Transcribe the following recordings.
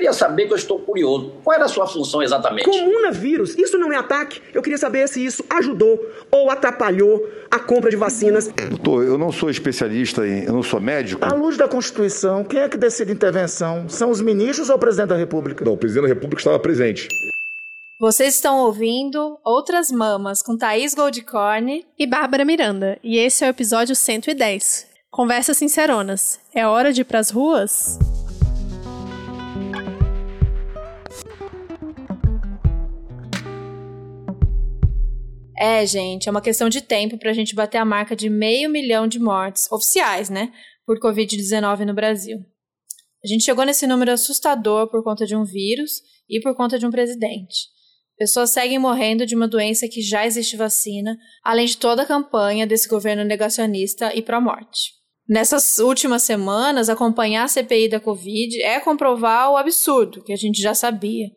queria saber, que eu estou curioso, qual era a sua função exatamente? Comunavírus, isso não é ataque. Eu queria saber se isso ajudou ou atrapalhou a compra de vacinas. Doutor, eu não sou especialista em. Eu não sou médico. À luz da Constituição, quem é que decide intervenção? São os ministros ou o presidente da República? Não, o presidente da República estava presente. Vocês estão ouvindo Outras Mamas com Thaís Goldcorn e Bárbara Miranda, e esse é o episódio 110. Conversas sinceronas. É hora de ir pras ruas? É, gente, é uma questão de tempo para a gente bater a marca de meio milhão de mortes oficiais, né, por Covid-19 no Brasil. A gente chegou nesse número assustador por conta de um vírus e por conta de um presidente. Pessoas seguem morrendo de uma doença que já existe vacina, além de toda a campanha desse governo negacionista e pró-morte. Nessas últimas semanas, acompanhar a CPI da Covid é comprovar o absurdo que a gente já sabia.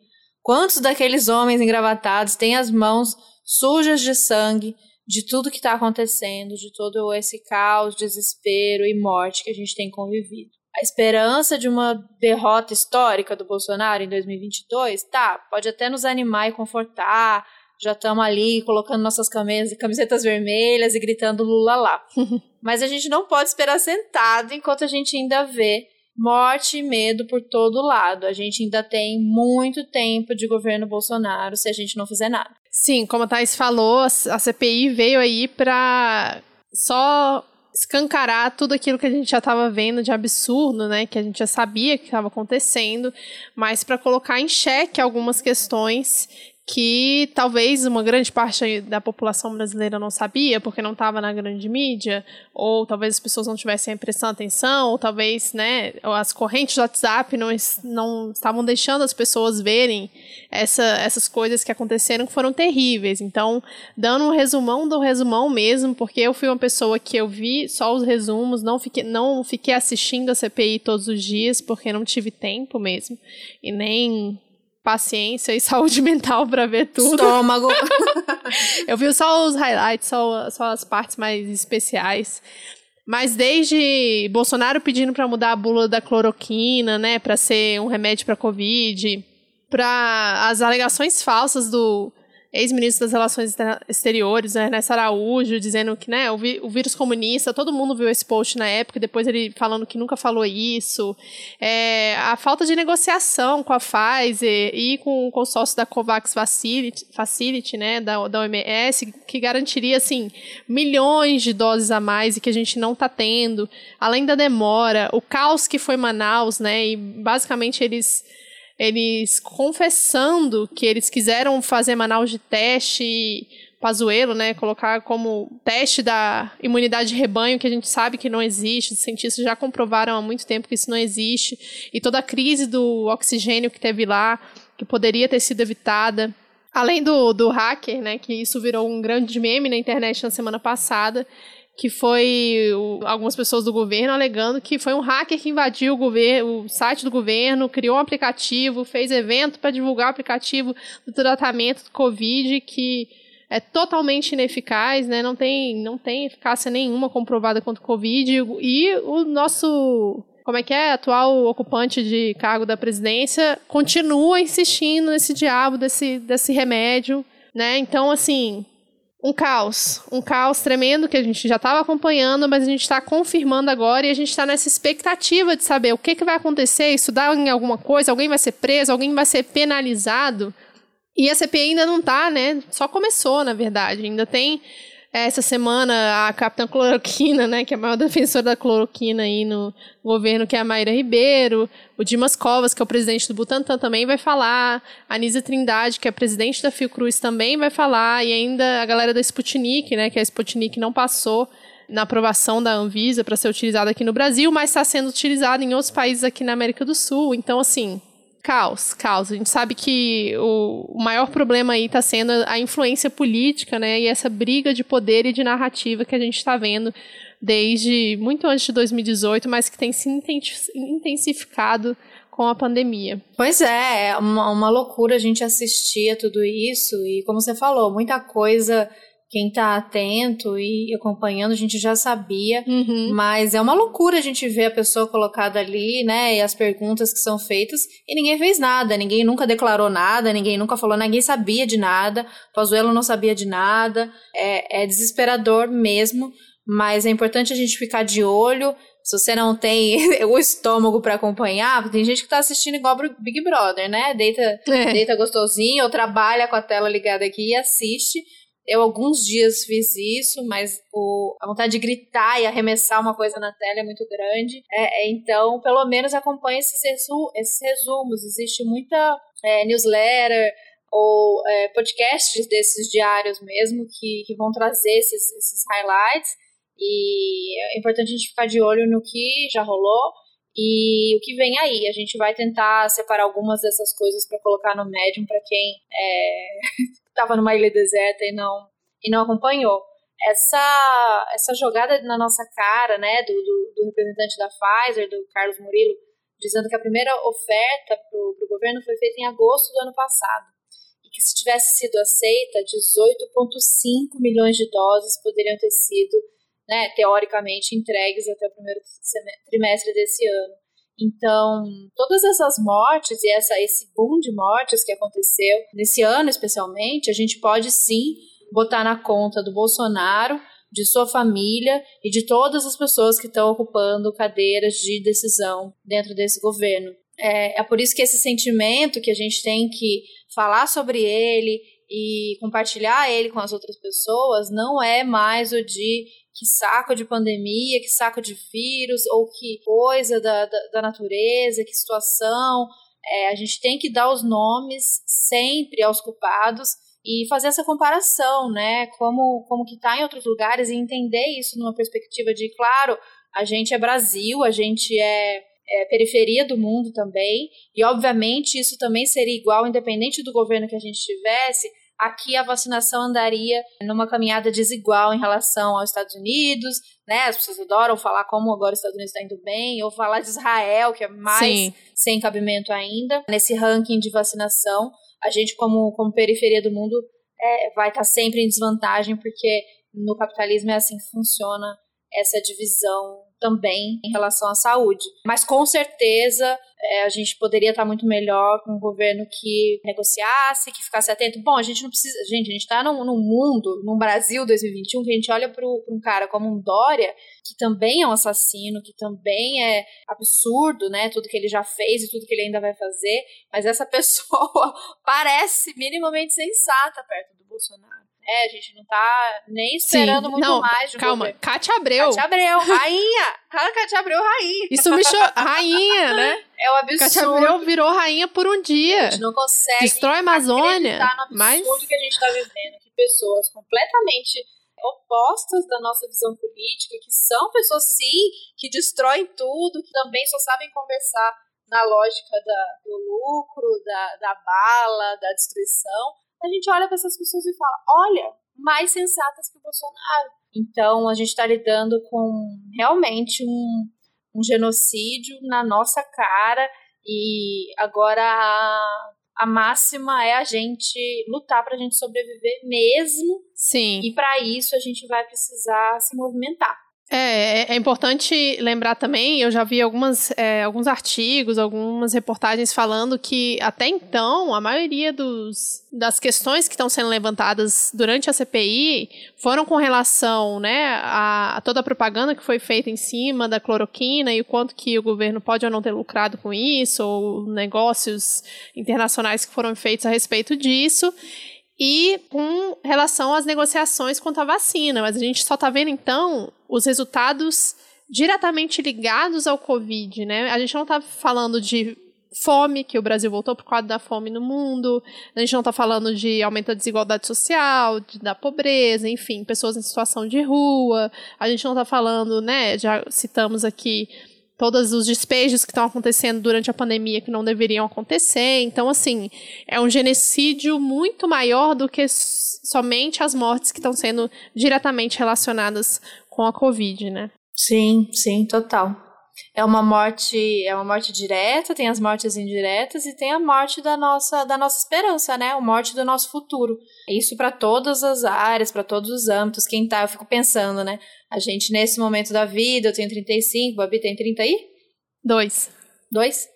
Quantos daqueles homens engravatados têm as mãos sujas de sangue, de tudo que está acontecendo, de todo esse caos, desespero e morte que a gente tem convivido. A esperança de uma derrota histórica do Bolsonaro em 2022, tá, pode até nos animar e confortar. Já estamos ali colocando nossas camisetas vermelhas e gritando Lula lá. Mas a gente não pode esperar sentado enquanto a gente ainda vê morte e medo por todo lado. A gente ainda tem muito tempo de governo Bolsonaro se a gente não fizer nada. Sim, como a Thais falou, a CPI veio aí para só escancarar tudo aquilo que a gente já estava vendo de absurdo, né, que a gente já sabia que estava acontecendo, mas para colocar em xeque algumas questões que talvez uma grande parte da população brasileira não sabia, porque não estava na grande mídia, ou talvez as pessoas não tivessem prestando atenção, ou talvez né, as correntes do WhatsApp não, não estavam deixando as pessoas verem essa, essas coisas que aconteceram que foram terríveis. Então, dando um resumão do resumão mesmo, porque eu fui uma pessoa que eu vi só os resumos, não fiquei, não fiquei assistindo a CPI todos os dias, porque não tive tempo mesmo, e nem paciência e saúde mental para ver tudo. Estômago. eu vi só os highlights, só, só as partes mais especiais. Mas desde Bolsonaro pedindo para mudar a bula da cloroquina, né, para ser um remédio para covid, para as alegações falsas do ex-ministro das Relações Exteriores, né, Ernesto Araújo, dizendo que né, o, o, vírus comunista, todo mundo viu esse post na época, depois ele falando que nunca falou isso. É, a falta de negociação com a Pfizer e com o consórcio da COVAX Facility, Facility né, da, da OMS, que garantiria assim, milhões de doses a mais e que a gente não está tendo, além da demora, o caos que foi Manaus, né, e basicamente eles eles confessando que eles quiseram fazer Manaus de teste Pazuelo, né, colocar como teste da imunidade de rebanho, que a gente sabe que não existe, os cientistas já comprovaram há muito tempo que isso não existe, e toda a crise do oxigênio que teve lá, que poderia ter sido evitada. Além do, do hacker, né, que isso virou um grande meme na internet na semana passada, que foi o, algumas pessoas do governo alegando que foi um hacker que invadiu o, governo, o site do governo, criou um aplicativo, fez evento para divulgar o aplicativo do tratamento do Covid, que é totalmente ineficaz, né? não, tem, não tem eficácia nenhuma comprovada contra o Covid. E o nosso como é que é, atual ocupante de cargo da presidência, continua insistindo nesse diabo desse, desse remédio, né? Então, assim, um caos, um caos tremendo que a gente já estava acompanhando, mas a gente está confirmando agora e a gente está nessa expectativa de saber o que, que vai acontecer, estudar em alguma coisa, alguém vai ser preso, alguém vai ser penalizado. E a CPI ainda não está, né? Só começou, na verdade. Ainda tem essa semana a capitã cloroquina, né, que é a maior defensora da cloroquina aí no governo, que é a Mayra Ribeiro, o Dimas Covas, que é o presidente do Butantan, também vai falar, a Nisa Trindade, que é presidente da Fiocruz, também vai falar, e ainda a galera da Sputnik, né, que a Sputnik não passou na aprovação da Anvisa para ser utilizada aqui no Brasil, mas está sendo utilizada em outros países aqui na América do Sul. Então, assim, Caos, caos. A gente sabe que o, maior problema aí está sendo a influência política, né? E essa briga de poder e de narrativa que a gente está vendo desde muito antes de 2018, mas que tem se intensificado com a pandemia. Pois é, é uma, uma loucura a gente assistir a tudo isso e, como você falou, muita coisa quem tá atento e acompanhando, a gente já sabia, Uhum. mas é uma loucura a gente ver a pessoa colocada ali, né, e as perguntas que são feitas, e ninguém fez nada, ninguém nunca declarou nada, ninguém nunca falou, ninguém sabia de nada, Pazuello não sabia de nada, é, é desesperador mesmo, mas é importante a gente ficar de olho, se você não tem o estômago para acompanhar, tem gente que tá assistindo igual Big Brother, né, deita É. deita gostosinho, ou trabalha com a tela ligada aqui e assiste. Eu alguns dias fiz isso, mas o, a vontade de gritar e arremessar uma coisa na tela é muito grande. É, é, então, pelo menos acompanhe esses, resu- esses resumos. Existe muita é, newsletter ou é, podcasts desses diários mesmo que, que vão trazer esses, esses highlights. E é importante a gente ficar de olho no que já rolou e o que vem aí. A gente vai tentar separar algumas dessas coisas para colocar no Medium para quem estava numa ilha deserta e não, e não acompanhou. Essa, essa jogada na nossa cara, né, do, do, do representante da Pfizer, do Carlos Murilo, dizendo que a primeira oferta para o governo foi feita em agosto do ano passado e que se tivesse sido aceita, 18,5 milhões de doses poderiam ter sido, né, teoricamente, entregues até o primeiro trimestre desse ano. Então, todas essas mortes e essa, esse boom de mortes que aconteceu nesse ano especialmente, a gente pode sim botar na conta do Bolsonaro, de sua família e de todas as pessoas que estão ocupando cadeiras de decisão dentro desse governo. É, é por isso que esse sentimento que a gente tem que falar sobre ele e compartilhar ele com as outras pessoas não é mais o de que saco de pandemia, que saco de vírus, ou que coisa da, da, da natureza, que situação. É, a gente tem que dar os nomes sempre aos culpados e fazer essa comparação, né? Como, como que está em outros lugares e entender isso numa perspectiva de, claro, a gente é Brasil, a gente é, é periferia do mundo também, e obviamente isso também seria igual, independente do governo que a gente tivesse, aqui a vacinação andaria numa caminhada desigual em relação aos Estados Unidos, né? As pessoas adoram falar como agora os Estados Unidos está indo bem, ou falar de Israel, que é mais Sim. sem cabimento ainda. Nesse ranking de vacinação, a gente, como, como periferia do mundo, é, vai estar sempre em desvantagem, porque no capitalismo é assim que funciona essa divisão também em relação à saúde. Mas com certeza é, a gente poderia estar muito melhor com um governo que negociasse, que ficasse atento. Bom, a gente não precisa. Gente, a gente está num, num mundo, num Brasil 2021, que a gente olha para um cara como um Dória, que também é um assassino, que também é absurdo, né? Tudo que ele já fez e tudo que ele ainda vai fazer. Mas essa pessoa parece minimamente sensata perto do Bolsonaro. É, a gente não tá nem esperando Sim. muito não, mais de Calma, governo. Cátia Abreu. Cátia Abreu, rainha! Cara, Cátia Abreu, rainha! Isso me cho... Rainha, né? É um Cátia absurdo. Abreu virou rainha por um dia. A gente não consegue Destrói a Amazônia. no Mas que a gente está vivendo. Que pessoas completamente opostas da nossa visão política, que são pessoas, sim, que destroem tudo, que também só sabem conversar na lógica da, do lucro, da, da bala, da destruição. A gente olha para essas pessoas e fala: olha, mais sensatas que o Bolsonaro. Então, a gente está lidando com realmente um, um genocídio na nossa cara e agora a, a máxima é a gente lutar para a gente sobreviver mesmo sim. e para isso a gente vai precisar se movimentar. É, é importante lembrar também, eu já vi algumas, é, alguns artigos, algumas reportagens falando que até então a maioria dos, das questões que estão sendo levantadas durante a CPI foram com relação né, a, a toda a propaganda que foi feita em cima da cloroquina e o quanto que o governo pode ou não ter lucrado com isso, ou negócios internacionais que foram feitos a respeito disso e com relação às negociações quanto à vacina. Mas a gente só está vendo, então, os resultados diretamente ligados ao Covid, né? A gente não está falando de fome, que o Brasil voltou por causa da fome no mundo, a gente não está falando de aumento da desigualdade social, de, da pobreza, enfim, pessoas em situação de rua, a gente não está falando, né, já citamos aqui todos os despejos que estão acontecendo durante a pandemia que não deveriam acontecer. Então, assim, é um genocídio muito maior do que somente as mortes que estão sendo diretamente relacionadas com a Covid, né? Sim, sim, total. É uma morte, é uma morte direta, tem as mortes indiretas e tem a morte da nossa, da nossa esperança, né? A morte do nosso futuro. Isso para todas as áreas, para todos os âmbitos. Quem tá, eu fico pensando, né? A gente nesse momento da vida, eu tenho 35, Babi tem 30 aí? Dois. Dois?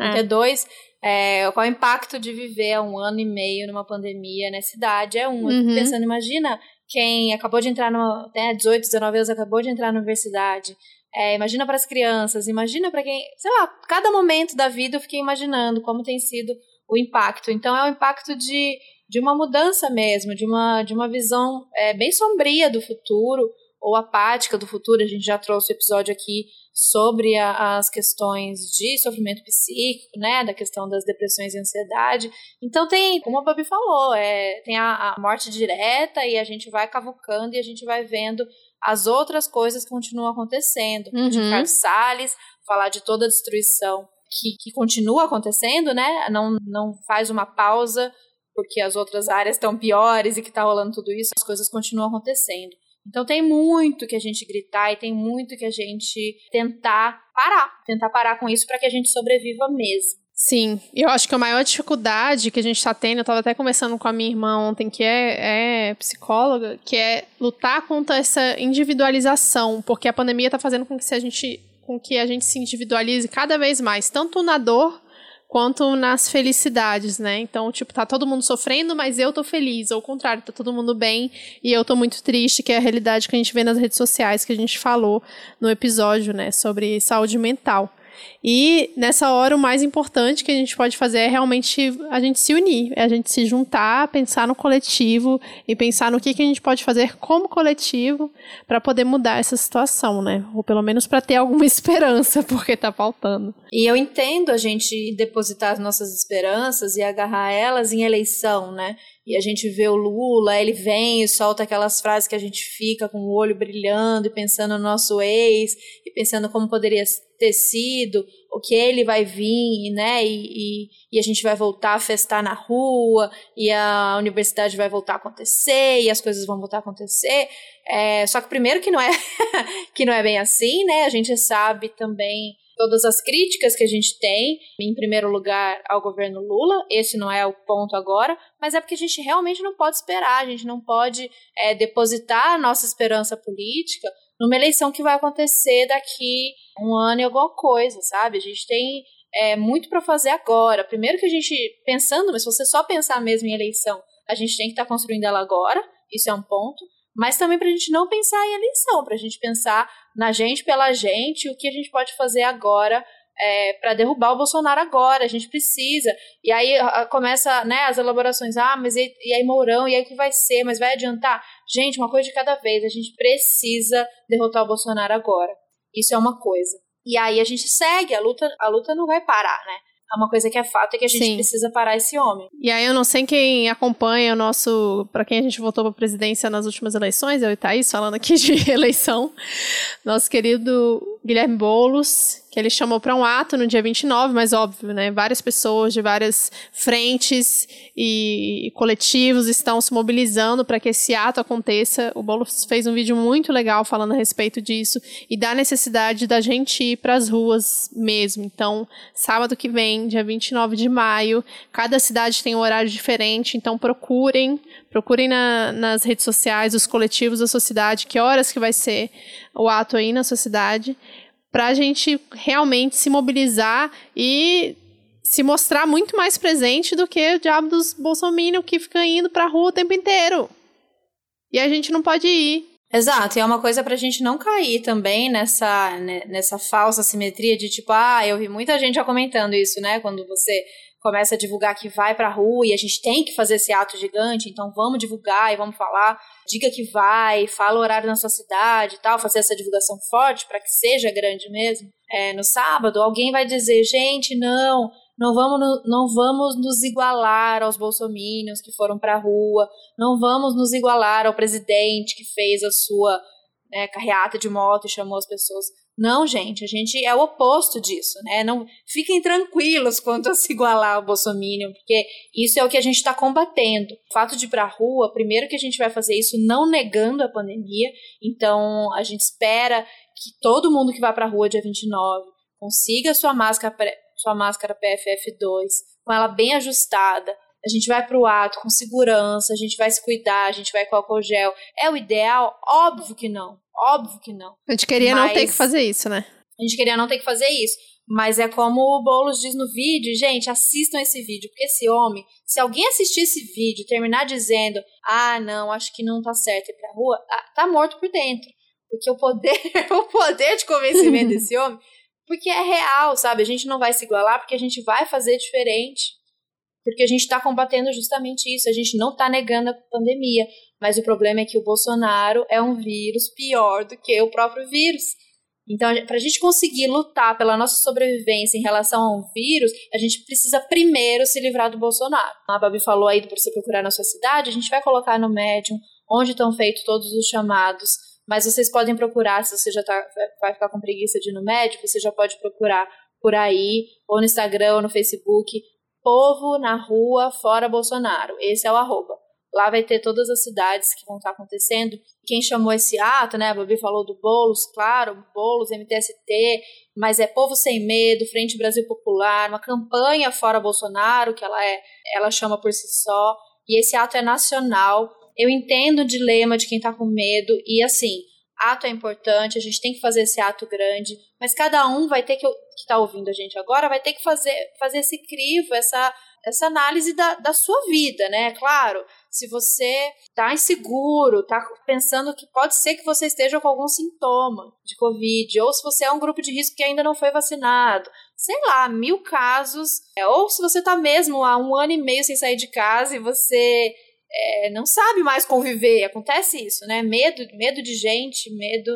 É. 32. É, qual é o impacto de viver um ano e meio numa pandemia nessa idade? É um. Eu fico Uhum. pensando, imagina quem acabou de entrar numa. Né, 18, 19 anos, acabou de entrar na universidade. É, imagina para as crianças, imagina para quem. Sei lá, cada momento da vida eu fiquei imaginando como tem sido o impacto. Então é o impacto de, de uma mudança mesmo, de uma, de uma visão é, bem sombria do futuro, ou apática do futuro. A gente já trouxe o episódio aqui sobre a- as questões de sofrimento psíquico, né, da questão das depressões e ansiedade. Então tem, como a Babi falou, é, tem a, a morte direta e a gente vai cavucando e a gente vai vendo as outras coisas que continuam acontecendo. Uhum. De Ricardo Salles, falar de toda a destruição que, que continua acontecendo, né, não, não faz uma pausa porque as outras áreas estão piores e que está rolando tudo isso, as coisas continuam acontecendo. Então tem muito que a gente gritar e tem muito que a gente tentar parar, tentar parar com isso para que a gente sobreviva mesmo. Sim, eu acho que a maior dificuldade que a gente está tendo, eu estava até conversando com a minha irmã ontem, que é, é psicóloga, que é lutar contra essa individualização, porque a pandemia está fazendo com que, a gente, com que a gente se individualize cada vez mais, tanto na dor quanto nas felicidades, né? Então, tipo, tá todo mundo sofrendo, mas eu tô feliz, ou ao contrário, tá todo mundo bem e eu tô muito triste, que é a realidade que a gente vê nas redes sociais, que a gente falou no episódio, né, sobre saúde mental. E nessa hora o mais importante que a gente pode fazer é realmente a gente se unir, é a gente se juntar, pensar no coletivo e pensar no que, que a gente pode fazer como coletivo para poder mudar essa situação, né? Ou pelo menos para ter alguma esperança, porque tá faltando. E eu entendo a gente depositar as nossas esperanças e agarrar elas em eleição, né? E a gente vê o Lula, ele vem e solta aquelas frases que a gente fica com o olho brilhando e pensando no nosso ex, e pensando como poderia ter sido, o que ele vai vir, né? E, e, e a gente vai voltar a festar na rua, e a universidade vai voltar a acontecer, e as coisas vão voltar a acontecer. É, só que primeiro que não é que não é bem assim, né? A gente sabe também todas as críticas que a gente tem, em primeiro lugar, ao governo Lula. Esse não é o ponto agora, mas é porque a gente realmente não pode esperar, a gente não pode é, depositar a nossa esperança política numa eleição que vai acontecer daqui um ano e alguma coisa, sabe? A gente tem é, muito para fazer agora. Primeiro que a gente, pensando, mas se você só pensar mesmo em eleição, a gente tem que estar tá construindo ela agora, isso é um ponto mas também para a gente não pensar em eleição, para a gente pensar na gente pela gente, o que a gente pode fazer agora é, para derrubar o Bolsonaro agora, a gente precisa. E aí a, começa né, as elaborações, ah, mas e, e aí Mourão, e aí o que vai ser, mas vai adiantar? Gente, uma coisa de cada vez, a gente precisa derrotar o Bolsonaro agora. Isso é uma coisa. E aí a gente segue, a luta, a luta não vai parar, né? Uma coisa que é fato é que a gente Sim. precisa parar esse homem. E aí eu não sei quem acompanha o nosso, para quem a gente votou para presidência nas últimas eleições, eu e Thaís falando aqui de eleição, nosso querido Guilherme Boulos, que ele chamou para um ato no dia 29, mas óbvio, né, várias pessoas de várias frentes e coletivos estão se mobilizando para que esse ato aconteça. O Boulos fez um vídeo muito legal falando a respeito disso e da necessidade da gente ir para as ruas mesmo. Então, sábado que vem, dia 29 de maio, cada cidade tem um horário diferente, então procurem, procurem na, nas redes sociais, os coletivos da sua cidade, que horas que vai ser o ato aí na sua cidade, para a gente realmente se mobilizar e se mostrar muito mais presente do que o diabo dos bolsominions que fica indo pra rua o tempo inteiro. E a gente não pode ir. Exato, e é uma coisa pra gente não cair também nessa, né, nessa falsa simetria de tipo, ah, eu vi muita gente já comentando isso, né? Quando você começa a divulgar que vai pra rua e a gente tem que fazer esse ato gigante, então vamos divulgar e vamos falar, diga que vai, fala o horário na sua cidade e tal, fazer essa divulgação forte para que seja grande mesmo. É, no sábado, alguém vai dizer, gente, não, não vamos, não vamos nos igualar aos bolsominions que foram para a rua, não vamos nos igualar ao presidente que fez a sua né, carreata de moto e chamou as pessoas. Não, gente, a gente é o oposto disso, né? Não fiquem tranquilos quanto a se igualar ao bolsominion, porque isso é o que a gente está combatendo. O fato de ir para a rua, primeiro que a gente vai fazer isso não negando a pandemia, então a gente espera que todo mundo que vai para a rua dia 29 consiga sua máscara, sua máscara PFF2, com ela bem ajustada. A gente vai para o ato com segurança, a gente vai se cuidar, a gente vai com álcool gel. É o ideal? Óbvio que não. Óbvio que não. A gente queria Mas... não ter que fazer isso, né? A gente queria não ter que fazer isso. Mas é como o Boulos diz no vídeo, gente, assistam esse vídeo, porque esse homem, se alguém assistir esse vídeo e terminar dizendo, ah, não, acho que não tá certo ir pra rua, ah, tá morto por dentro. Porque o poder, o poder de convencimento desse homem, porque é real, sabe? A gente não vai se igualar porque a gente vai fazer diferente. Porque a gente está combatendo justamente isso, a gente não está negando a pandemia. Mas o problema é que o Bolsonaro é um vírus pior do que o próprio vírus. Então, para a gente conseguir lutar pela nossa sobrevivência em relação a um vírus, a gente precisa primeiro se livrar do Bolsonaro. A Babi falou aí para você procurar na sua cidade, a gente vai colocar no Medium onde estão feitos todos os chamados, mas vocês podem procurar, se você já tá, vai ficar com preguiça de ir no médico, você já pode procurar por aí, ou no Instagram, ou no Facebook, Povo na Rua Fora Bolsonaro. Esse é o arroba. Lá vai ter todas as cidades que vão estar acontecendo. Quem chamou esse ato, né? A Babi falou do Bolos, claro, Bolos, MTST, mas é Povo Sem Medo, Frente Brasil Popular, uma campanha fora Bolsonaro, que ela é, ela chama por si só. E esse ato é nacional. Eu entendo o dilema de quem está com medo, e assim, ato é importante, a gente tem que fazer esse ato grande, mas cada um vai ter que, que tá ouvindo a gente agora, vai ter que fazer, fazer esse crivo, essa, essa análise da, da sua vida, né? Claro, se você está inseguro, está pensando que pode ser que você esteja com algum sintoma de Covid, ou se você é um grupo de risco que ainda não foi vacinado, sei lá, mil casos, é, ou se você está mesmo há um ano e meio sem sair de casa e você é, não sabe mais conviver, acontece isso, né? Medo, medo de gente, medo,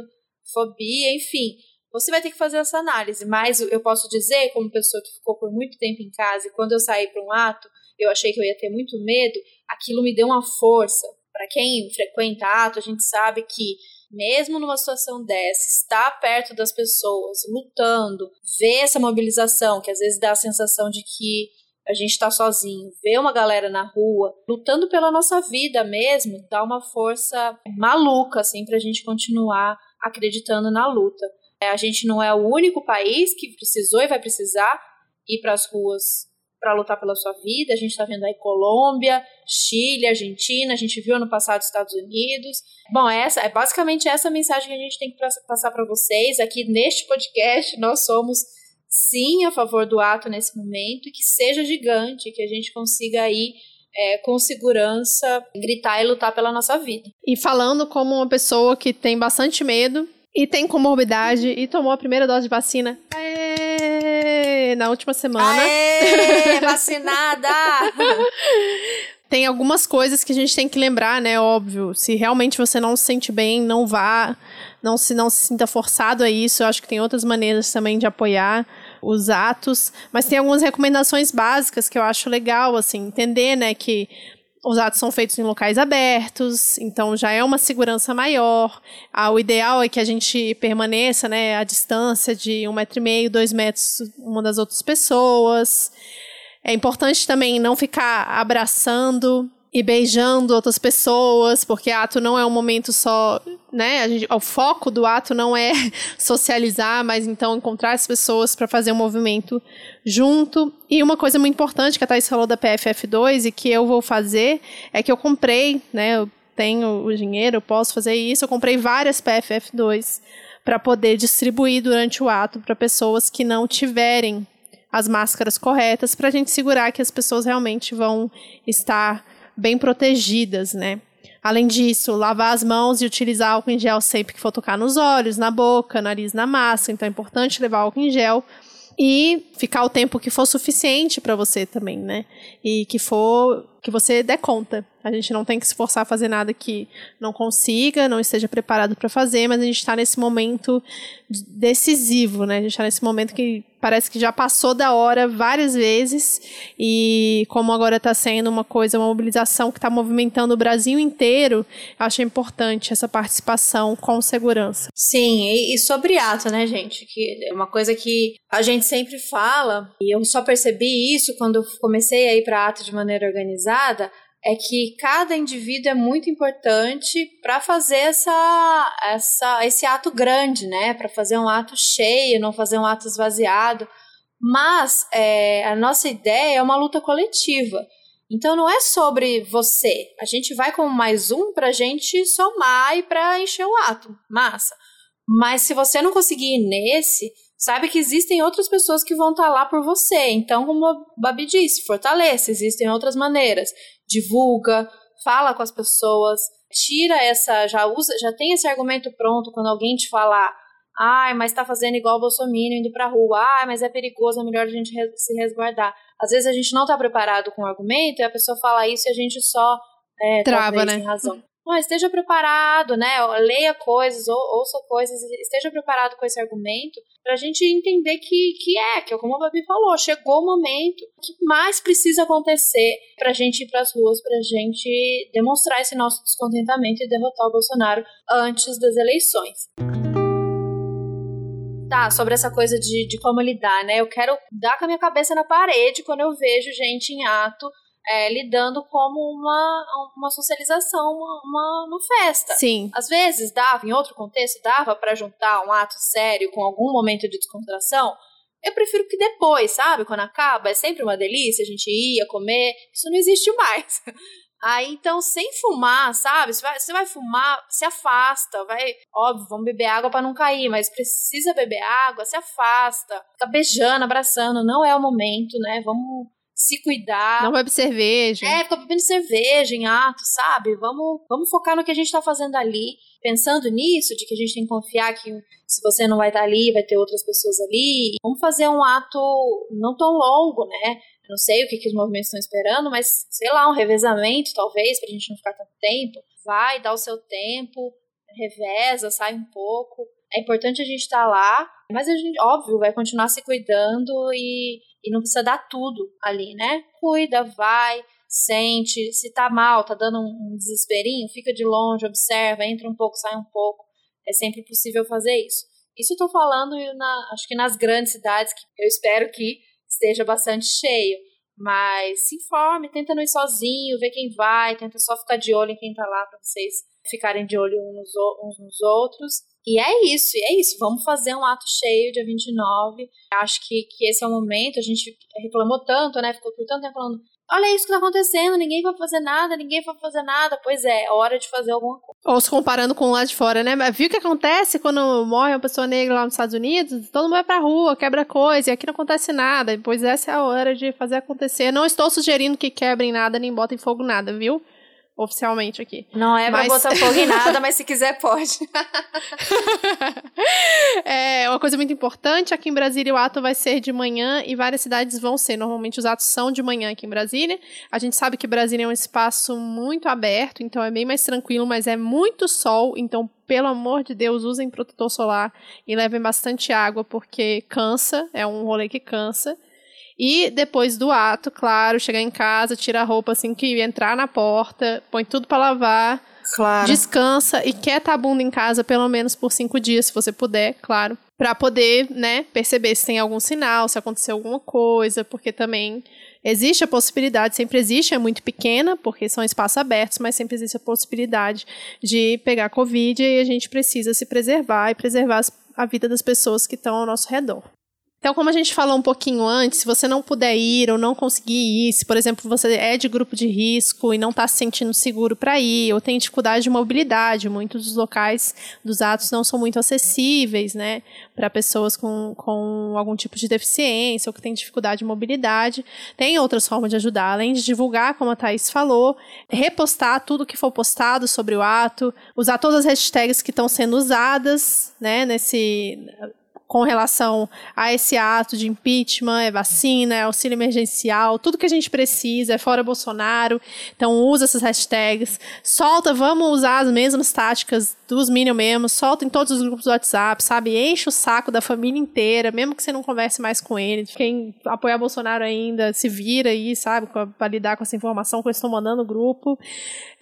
fobia, enfim. Você vai ter que fazer essa análise, mas eu posso dizer, como pessoa que ficou por muito tempo em casa, e quando eu saí para um ato, eu achei que eu ia ter muito medo, aquilo me deu uma força. Para quem frequenta ato, a gente sabe que mesmo numa situação dessa, estar perto das pessoas, lutando, ver essa mobilização, que às vezes dá a sensação de que a gente está sozinho, ver uma galera na rua, lutando pela nossa vida mesmo, dá uma força maluca, assim, para a gente continuar acreditando na luta. É, a gente não é o único país que precisou e vai precisar ir para as ruas para lutar pela sua vida. A gente está vendo aí Colômbia, Chile, Argentina, a gente viu ano passado Estados Unidos. Bom, essa é basicamente essa mensagem que a gente tem que passar para vocês aqui neste podcast. Nós somos sim a favor do ato nesse momento e que seja gigante, que a gente consiga aí é, com segurança gritar e lutar pela nossa vida. E falando como uma pessoa que tem bastante medo e tem comorbidade e tomou a primeira dose de vacina. Aê! Na última semana. Aê! Vacinada! tem algumas coisas que a gente tem que lembrar, né? Óbvio. Se realmente você não se sente bem, não vá. Não se, não se sinta forçado a isso. Eu acho que tem outras maneiras também de apoiar os atos. Mas tem algumas recomendações básicas que eu acho legal, assim, entender, né? Que os atos são feitos em locais abertos, então já é uma segurança maior. Ah, o ideal é que a gente permaneça né, à distância de um metro e meio, dois metros uma das outras pessoas. É importante também não ficar abraçando e beijando outras pessoas, porque ato não é um momento só, né? Gente, o foco do ato não é socializar, mas então encontrar as pessoas para fazer um movimento junto. E uma coisa muito importante que a Thais falou da PFF2 e que eu vou fazer é que eu comprei, né? Eu tenho o dinheiro, eu posso fazer isso. Eu comprei várias PFF2 para poder distribuir durante o ato para pessoas que não tiverem as máscaras corretas, para a gente segurar que as pessoas realmente vão estar bem protegidas, né? Além disso, lavar as mãos e utilizar álcool em gel sempre que for tocar nos olhos, na boca, nariz, na massa. Então é importante levar álcool em gel e ficar o tempo que for suficiente para você também, né? E que for que você der conta. A gente não tem que se forçar a fazer nada que não consiga, não esteja preparado para fazer, mas a gente está nesse momento decisivo, né? A gente está nesse momento que parece que já passou da hora várias vezes e como agora está sendo uma coisa, uma mobilização que está movimentando o Brasil inteiro, acho importante essa participação com segurança. Sim, e, e sobre ato, né, gente? Que é uma coisa que a gente sempre fala e eu só percebi isso quando comecei a ir para ato de maneira organizada é que cada indivíduo é muito importante para fazer essa, essa, esse ato grande, né? Para fazer um ato cheio, não fazer um ato esvaziado. Mas é, a nossa ideia é uma luta coletiva. Então não é sobre você. A gente vai como mais um para a gente somar e para encher o ato. Massa. Mas se você não conseguir ir nesse, Sabe que existem outras pessoas que vão estar tá lá por você. Então, como a Babi disse, fortaleça, existem outras maneiras. Divulga, fala com as pessoas, tira essa, já usa, já tem esse argumento pronto quando alguém te falar, ai, mas tá fazendo igual o Bolsonaro indo pra rua, ai, mas é perigoso, é melhor a gente se resguardar. Às vezes a gente não tá preparado com o argumento e a pessoa fala isso e a gente só é, Trava, né? razão não, esteja preparado, né? Leia coisas, ou, ouça coisas, esteja preparado com esse argumento para a gente entender que, que é, que é como a Babi falou, chegou o momento que mais precisa acontecer para a gente ir para as ruas, para a gente demonstrar esse nosso descontentamento e derrotar o Bolsonaro antes das eleições. Tá, sobre essa coisa de, de como lidar, né? Eu quero dar com a minha cabeça na parede quando eu vejo gente em ato é, lidando como uma, uma socialização, uma, uma, uma, festa. Sim. Às vezes dava, em outro contexto, dava para juntar um ato sério com algum momento de descontração. Eu prefiro que depois, sabe? Quando acaba, é sempre uma delícia, a gente ia comer. Isso não existe mais. Aí, então, sem fumar, sabe? Você vai, você vai fumar, se afasta, vai. Óbvio, vamos beber água para não cair, mas precisa beber água, se afasta. Fica beijando, abraçando, não é o momento, né? Vamos se cuidar. Não bebe cerveja. É, fica bebendo cerveja em ato, sabe? Vamos, vamos focar no que a gente tá fazendo ali. Pensando nisso, de que a gente tem que confiar que se você não vai estar tá ali, vai ter outras pessoas ali. Vamos fazer um ato não tão longo, né? Eu não sei o que, que os movimentos estão esperando, mas sei lá, um revezamento, talvez, pra gente não ficar tanto tempo. Vai, dá o seu tempo, reveza, sai um pouco. É importante a gente estar tá lá, mas a gente, óbvio, vai continuar se cuidando e e não precisa dar tudo ali, né? Cuida, vai, sente. Se tá mal, tá dando um, desesperinho, fica de longe, observa, entra um pouco, sai um pouco. É sempre possível fazer isso. Isso eu tô falando, na, acho que nas grandes cidades, que eu espero que esteja bastante cheio. Mas se informe, tenta não ir sozinho, ver quem vai, tenta só ficar de olho em quem tá lá para vocês ficarem de olho uns nos outros. E é isso, e é isso. Vamos fazer um ato cheio dia 29. Acho que, que esse é o momento. A gente reclamou tanto, né? Ficou por tanto tempo falando: olha isso que tá acontecendo, ninguém vai fazer nada, ninguém vai fazer nada. Pois é, é hora de fazer alguma coisa. Ou se comparando com lá de fora, né? Viu o que acontece quando morre uma pessoa negra lá nos Estados Unidos? Todo mundo vai pra rua, quebra coisa, e aqui não acontece nada. Pois essa é a hora de fazer acontecer. Não estou sugerindo que quebrem nada, nem botem fogo nada, viu? Oficialmente aqui. Não é pra mas... botar fogo em nada, mas se quiser pode. é uma coisa muito importante, aqui em Brasília o ato vai ser de manhã e várias cidades vão ser. Normalmente os atos são de manhã aqui em Brasília. A gente sabe que Brasília é um espaço muito aberto, então é bem mais tranquilo, mas é muito sol, então pelo amor de Deus, usem protetor solar e levem bastante água, porque cansa, é um rolê que cansa. E depois do ato, claro, chegar em casa, tira a roupa assim que entrar na porta, põe tudo para lavar. Claro. Descansa e quieta a bunda em casa pelo menos por cinco dias, se você puder, claro. Pra poder, né, perceber se tem algum sinal, se aconteceu alguma coisa, porque também existe a possibilidade, sempre existe, é muito pequena, porque são espaços abertos, mas sempre existe a possibilidade de pegar Covid e a gente precisa se preservar e preservar a vida das pessoas que estão ao nosso redor. Então, como a gente falou um pouquinho antes, se você não puder ir ou não conseguir ir, se, por exemplo, você é de grupo de risco e não está se sentindo seguro para ir, ou tem dificuldade de mobilidade, muitos dos locais dos atos não são muito acessíveis, né, para pessoas com, com algum tipo de deficiência ou que tem dificuldade de mobilidade. Tem outras formas de ajudar, além de divulgar, como a Thaís falou, repostar tudo que for postado sobre o ato, usar todas as hashtags que estão sendo usadas, né, nesse com relação a esse ato de impeachment, é vacina, é auxílio emergencial, tudo que a gente precisa, é fora Bolsonaro. Então usa essas hashtags, solta, vamos usar as mesmas táticas dos Minion mesmo, solta em todos os grupos do WhatsApp, sabe? Enche o saco da família inteira, mesmo que você não converse mais com ele. Quem apoia Bolsonaro ainda, se vira aí, sabe? Pra lidar com essa informação que eles estão mandando no grupo.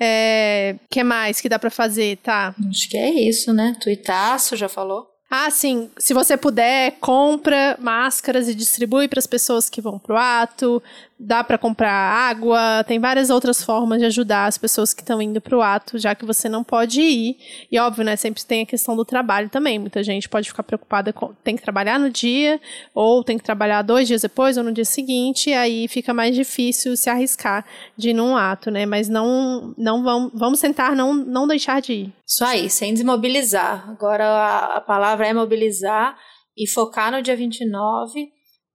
É... que mais que dá para fazer, tá? Acho que é isso, né? Tuitaço já falou. Ah, sim. Se você puder, compra máscaras e distribui para as pessoas que vão pro ato. dá para comprar água, tem várias outras formas de ajudar as pessoas que estão indo para o ato, já que você não pode ir. E óbvio, né, sempre tem a questão do trabalho também. Muita gente pode ficar preocupada com tem que trabalhar no dia, ou tem que trabalhar dois dias depois ou no dia seguinte, e aí fica mais difícil se arriscar de ir num ato, né? Mas não, não vamos, vamos tentar não, não deixar de ir. Isso aí, sem desmobilizar. Agora a, a palavra é mobilizar e focar no dia 29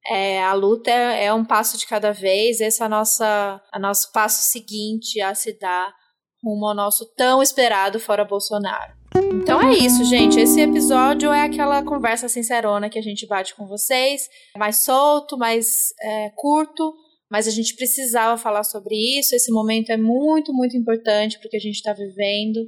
é, a luta é, é, um passo de cada vez, esse é nossa, a nosso passo seguinte a se dar rumo ao nosso tão esperado fora Bolsonaro. Então é isso, gente. Esse episódio é aquela conversa sincerona que a gente bate com vocês, mais solto, mais é, curto, mas a gente precisava falar sobre isso. Esse momento é muito, muito importante porque a gente está vivendo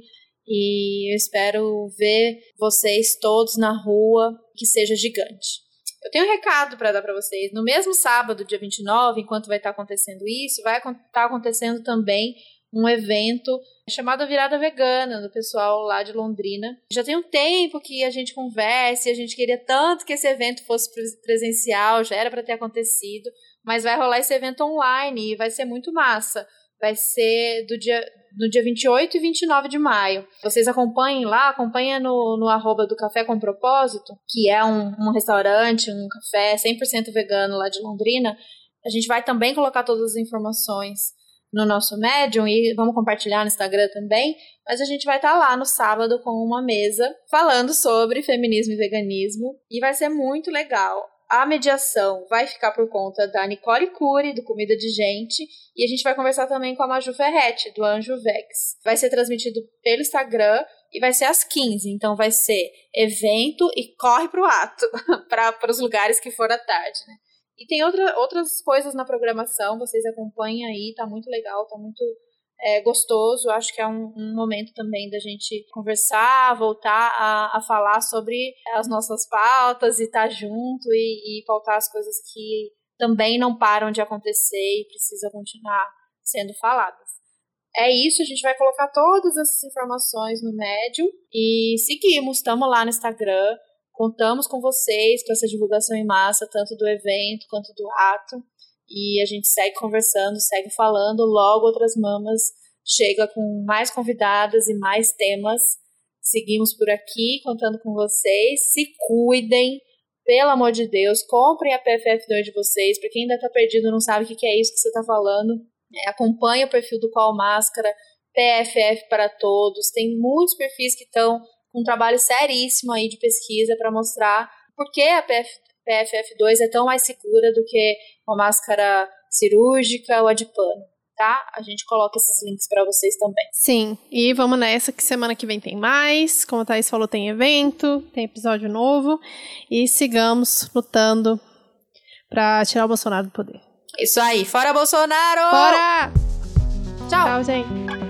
e eu espero ver vocês todos na rua, que seja gigante. Eu tenho um recado para dar para vocês. No mesmo sábado, dia 29, enquanto vai estar tá acontecendo isso, vai estar tá acontecendo também um evento chamado Virada Vegana, do pessoal lá de Londrina. Já tem um tempo que a gente conversa e a gente queria tanto que esse evento fosse presencial, já era para ter acontecido, mas vai rolar esse evento online e vai ser muito massa. Vai ser do dia no dia 28 e 29 de maio. Vocês acompanhem lá, acompanhem no, no arroba do Café com Propósito, que é um, um restaurante, um café 100% vegano lá de Londrina. A gente vai também colocar todas as informações no nosso Medium e vamos compartilhar no Instagram também. Mas a gente vai estar tá lá no sábado com uma mesa falando sobre feminismo e veganismo e vai ser muito legal a mediação vai ficar por conta da Nicole Cury, do Comida de Gente, e a gente vai conversar também com a Maju Ferretti, do Anjo Vex. Vai ser transmitido pelo Instagram e vai ser às 15, então vai ser evento e corre pro ato, para os lugares que for à tarde, né? E tem outra, outras coisas na programação, vocês acompanhem aí, tá muito legal, tá muito é, gostoso. Acho que é um, um, momento também da gente conversar, voltar a, a, falar sobre as nossas pautas e estar tá junto e, e pautar as coisas que também não param de acontecer e precisa continuar sendo faladas. É isso, a gente vai colocar todas essas informações no médio e seguimos, estamos lá no Instagram, contamos com vocês para essa divulgação em massa, tanto do evento quanto do ato e a gente segue conversando, segue falando. Logo, outras mamas chega com mais convidadas e mais temas. Seguimos por aqui contando com vocês. Se cuidem, pelo amor de Deus, comprem a PFF2 de vocês. Para quem ainda está perdido, não sabe o que é isso que você está falando, é, acompanhe o perfil do Qual Máscara, PFF para Todos. Tem muitos perfis que estão com um trabalho seríssimo aí de pesquisa para mostrar por que a PF, PFF2 é tão mais segura do que uma máscara cirúrgica ou a de pano. Tá? A gente coloca esses links para vocês também. Sim, e vamos nessa que semana que vem tem mais. Como a Thaís falou, tem evento, tem episódio novo. E sigamos lutando para tirar o Bolsonaro do poder. Isso aí, fora Bolsonaro! Fora! Tchau! Tchau, gente!